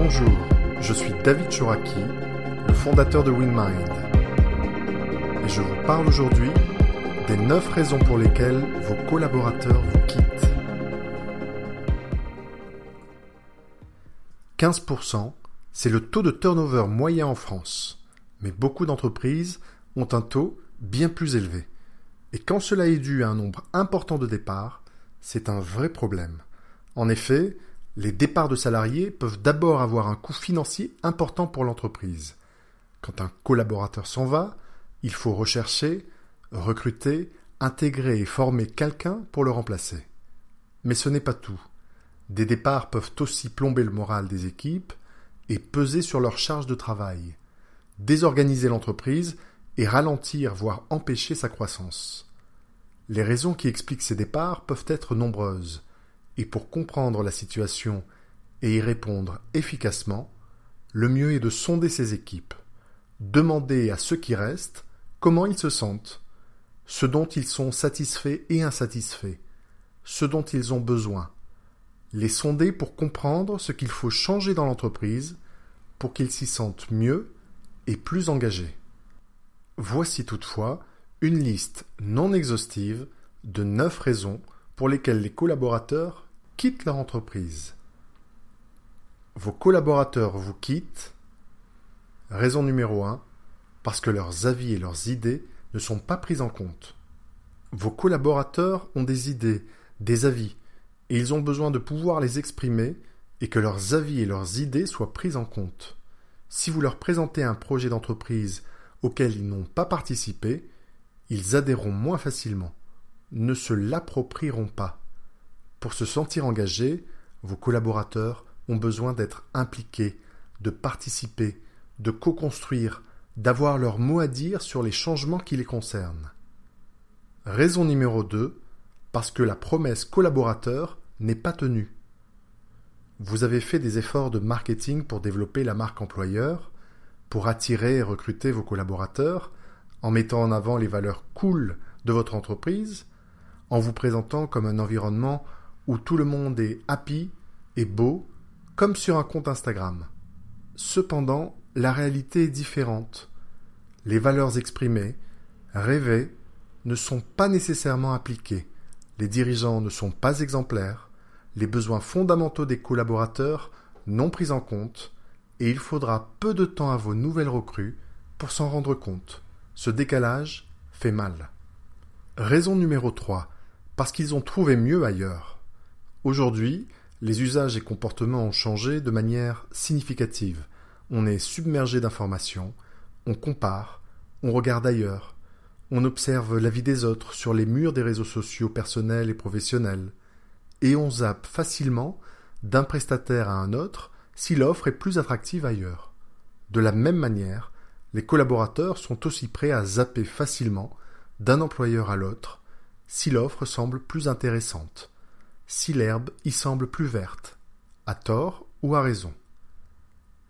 Bonjour, je suis David Chouraki, le fondateur de WinMind. Et je vous parle aujourd'hui des 9 raisons pour lesquelles vos collaborateurs vous quittent. 15%, c'est le taux de turnover moyen en France. Mais beaucoup d'entreprises ont un taux bien plus élevé. Et quand cela est dû à un nombre important de départs, c'est un vrai problème. En effet, les départs de salariés peuvent d'abord avoir un coût financier important pour l'entreprise. Quand un collaborateur s'en va, il faut rechercher, recruter, intégrer et former quelqu'un pour le remplacer. Mais ce n'est pas tout. Des départs peuvent aussi plomber le moral des équipes et peser sur leur charge de travail, désorganiser l'entreprise et ralentir, voire empêcher sa croissance. Les raisons qui expliquent ces départs peuvent être nombreuses et pour comprendre la situation et y répondre efficacement, le mieux est de sonder ses équipes, demander à ceux qui restent comment ils se sentent, ce dont ils sont satisfaits et insatisfaits, ce dont ils ont besoin, les sonder pour comprendre ce qu'il faut changer dans l'entreprise pour qu'ils s'y sentent mieux et plus engagés. Voici toutefois une liste non exhaustive de neuf raisons pour lesquelles les collaborateurs quittent leur entreprise. Vos collaborateurs vous quittent. Raison numéro 1, parce que leurs avis et leurs idées ne sont pas pris en compte. Vos collaborateurs ont des idées, des avis, et ils ont besoin de pouvoir les exprimer et que leurs avis et leurs idées soient pris en compte. Si vous leur présentez un projet d'entreprise auquel ils n'ont pas participé, ils adhéreront moins facilement, ne se l'approprieront pas. Pour se sentir engagés, vos collaborateurs ont besoin d'être impliqués, de participer, de co-construire, d'avoir leur mot à dire sur les changements qui les concernent. Raison numéro 2, parce que la promesse collaborateur n'est pas tenue. Vous avez fait des efforts de marketing pour développer la marque employeur, pour attirer et recruter vos collaborateurs, en mettant en avant les valeurs cool de votre entreprise, en vous présentant comme un environnement où tout le monde est happy et beau, comme sur un compte Instagram. Cependant, la réalité est différente. Les valeurs exprimées, rêvées, ne sont pas nécessairement appliquées. Les dirigeants ne sont pas exemplaires, les besoins fondamentaux des collaborateurs non pris en compte, et il faudra peu de temps à vos nouvelles recrues pour s'en rendre compte. Ce décalage fait mal. Raison numéro 3. Parce qu'ils ont trouvé mieux ailleurs. Aujourd'hui, les usages et comportements ont changé de manière significative. On est submergé d'informations, on compare, on regarde ailleurs, on observe la vie des autres sur les murs des réseaux sociaux personnels et professionnels, et on zappe facilement d'un prestataire à un autre si l'offre est plus attractive ailleurs. De la même manière, les collaborateurs sont aussi prêts à zapper facilement d'un employeur à l'autre si l'offre semble plus intéressante si l'herbe y semble plus verte, à tort ou à raison.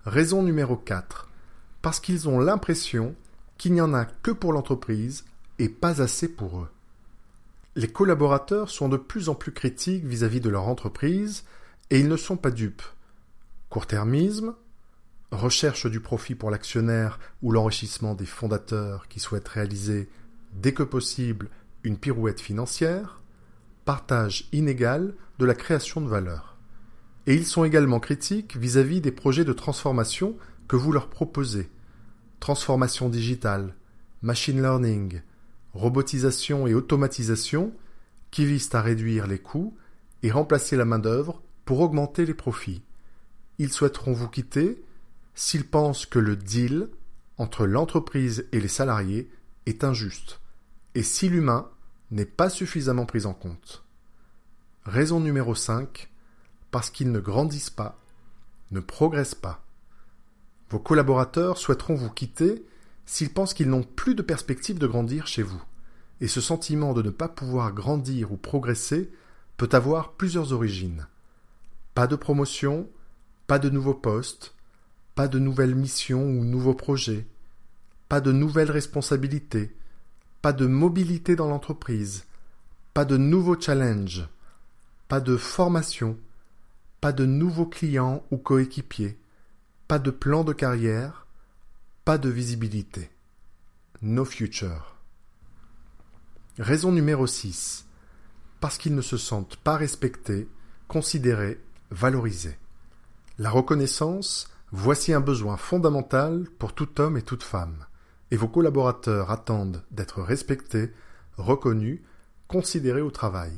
Raison numéro 4. Parce qu'ils ont l'impression qu'il n'y en a que pour l'entreprise et pas assez pour eux. Les collaborateurs sont de plus en plus critiques vis-à-vis de leur entreprise et ils ne sont pas dupes. Court-termisme, recherche du profit pour l'actionnaire ou l'enrichissement des fondateurs qui souhaitent réaliser dès que possible une pirouette financière, partage inégal de la création de valeur. Et ils sont également critiques vis-à-vis des projets de transformation que vous leur proposez. Transformation digitale, machine learning, robotisation et automatisation qui visent à réduire les coûts et remplacer la main-d'œuvre pour augmenter les profits. Ils souhaiteront vous quitter s'ils pensent que le deal entre l'entreprise et les salariés est injuste et si l'humain n'est pas suffisamment prise en compte. Raison numéro 5, parce qu'ils ne grandissent pas, ne progressent pas. Vos collaborateurs souhaiteront vous quitter s'ils pensent qu'ils n'ont plus de perspective de grandir chez vous. Et ce sentiment de ne pas pouvoir grandir ou progresser peut avoir plusieurs origines. Pas de promotion, pas de nouveaux postes, pas de nouvelles missions ou nouveaux projets, pas de nouvelles responsabilités, pas de mobilité dans l'entreprise, pas de nouveaux challenges, pas de formation, pas de nouveaux clients ou coéquipiers, Pas de plan de carrière, pas de visibilité. No future. Raison numéro 6. Parce qu'ils ne se sentent pas respectés, considérés, valorisés. La reconnaissance, voici un besoin fondamental pour tout homme et toute femme. Et vos collaborateurs attendent d'être respectés, reconnus, considérés au travail.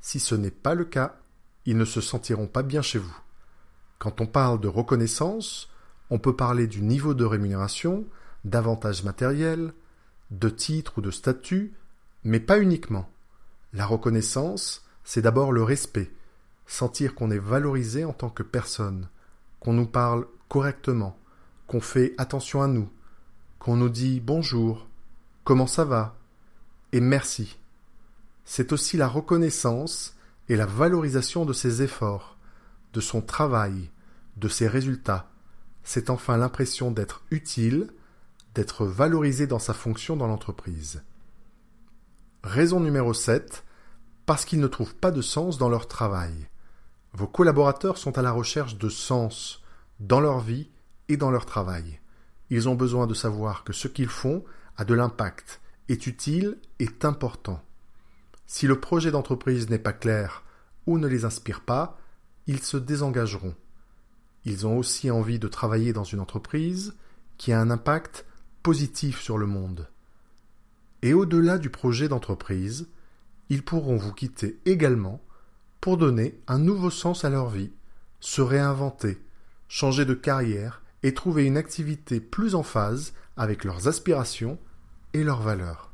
Si ce n'est pas le cas, ils ne se sentiront pas bien chez vous. Quand on parle de reconnaissance, on peut parler du niveau de rémunération, d'avantages matériels, de titres ou de statuts, mais pas uniquement. La reconnaissance, c'est d'abord le respect, sentir qu'on est valorisé en tant que personne, qu'on nous parle correctement, qu'on fait attention à nous, qu'on nous dit bonjour, comment ça va, et merci. C'est aussi la reconnaissance et la valorisation de ses efforts, de son travail, de ses résultats. C'est enfin l'impression d'être utile, d'être valorisé dans sa fonction dans l'entreprise. Raison numéro 7, parce qu'ils ne trouvent pas de sens dans leur travail. Vos collaborateurs sont à la recherche de sens dans leur vie et dans leur travail. Ils ont besoin de savoir que ce qu'ils font a de l'impact, est utile, est important. Si le projet d'entreprise n'est pas clair ou ne les inspire pas, ils se désengageront. Ils ont aussi envie de travailler dans une entreprise qui a un impact positif sur le monde. Et au-delà du projet d'entreprise, ils pourront vous quitter également pour donner un nouveau sens à leur vie, se réinventer, changer de carrière et trouver une activité plus en phase avec leurs aspirations et leurs valeurs.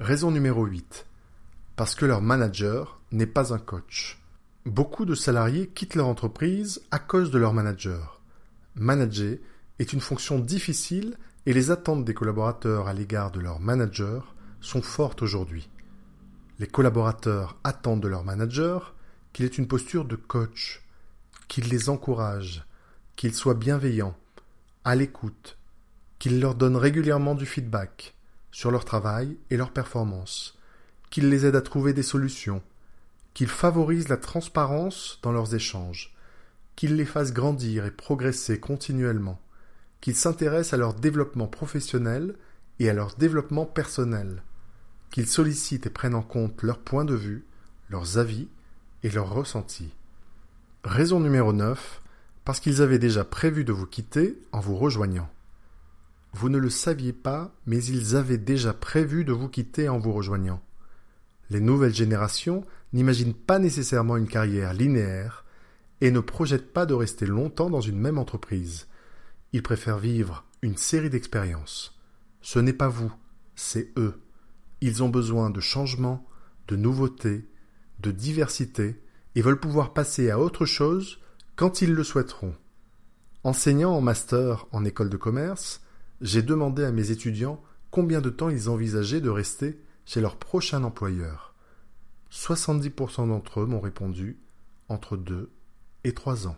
Raison numéro 8. Parce que leur manager n'est pas un coach. Beaucoup de salariés quittent leur entreprise à cause de leur manager. Manager est une fonction difficile et les attentes des collaborateurs à l'égard de leur manager sont fortes aujourd'hui. Les collaborateurs attendent de leur manager qu'il ait une posture de coach, qu'il les encourage, qu'il soit bienveillant, à l'écoute, qu'il leur donne régulièrement du feedback sur leur travail et leur performance, qu'il les aide à trouver des solutions, qu'il favorise la transparence dans leurs échanges, qu'il les fasse grandir et progresser continuellement, qu'ils s'intéressent à leur développement professionnel et à leur développement personnel, qu'ils sollicitent et prennent en compte leurs points de vue, leurs avis et leurs ressentis. Raison numéro 9, parce qu'ils avaient déjà prévu de vous quitter en vous rejoignant. Vous ne le saviez pas, mais ils avaient déjà prévu de vous quitter en vous rejoignant. Les nouvelles générations n'imaginent pas nécessairement une carrière linéaire et ne projettent pas de rester longtemps dans une même entreprise. Ils préfèrent vivre une série d'expériences. Ce n'est pas vous, c'est eux. Ils ont besoin de changement, de nouveautés, de diversité, et veulent pouvoir passer à autre chose quand ils le souhaiteront. Enseignant en master en école de commerce, j'ai demandé à mes étudiants combien de temps ils envisageaient de rester chez leur prochain employeur. 70% d'entre eux m'ont répondu entre deux et trois ans.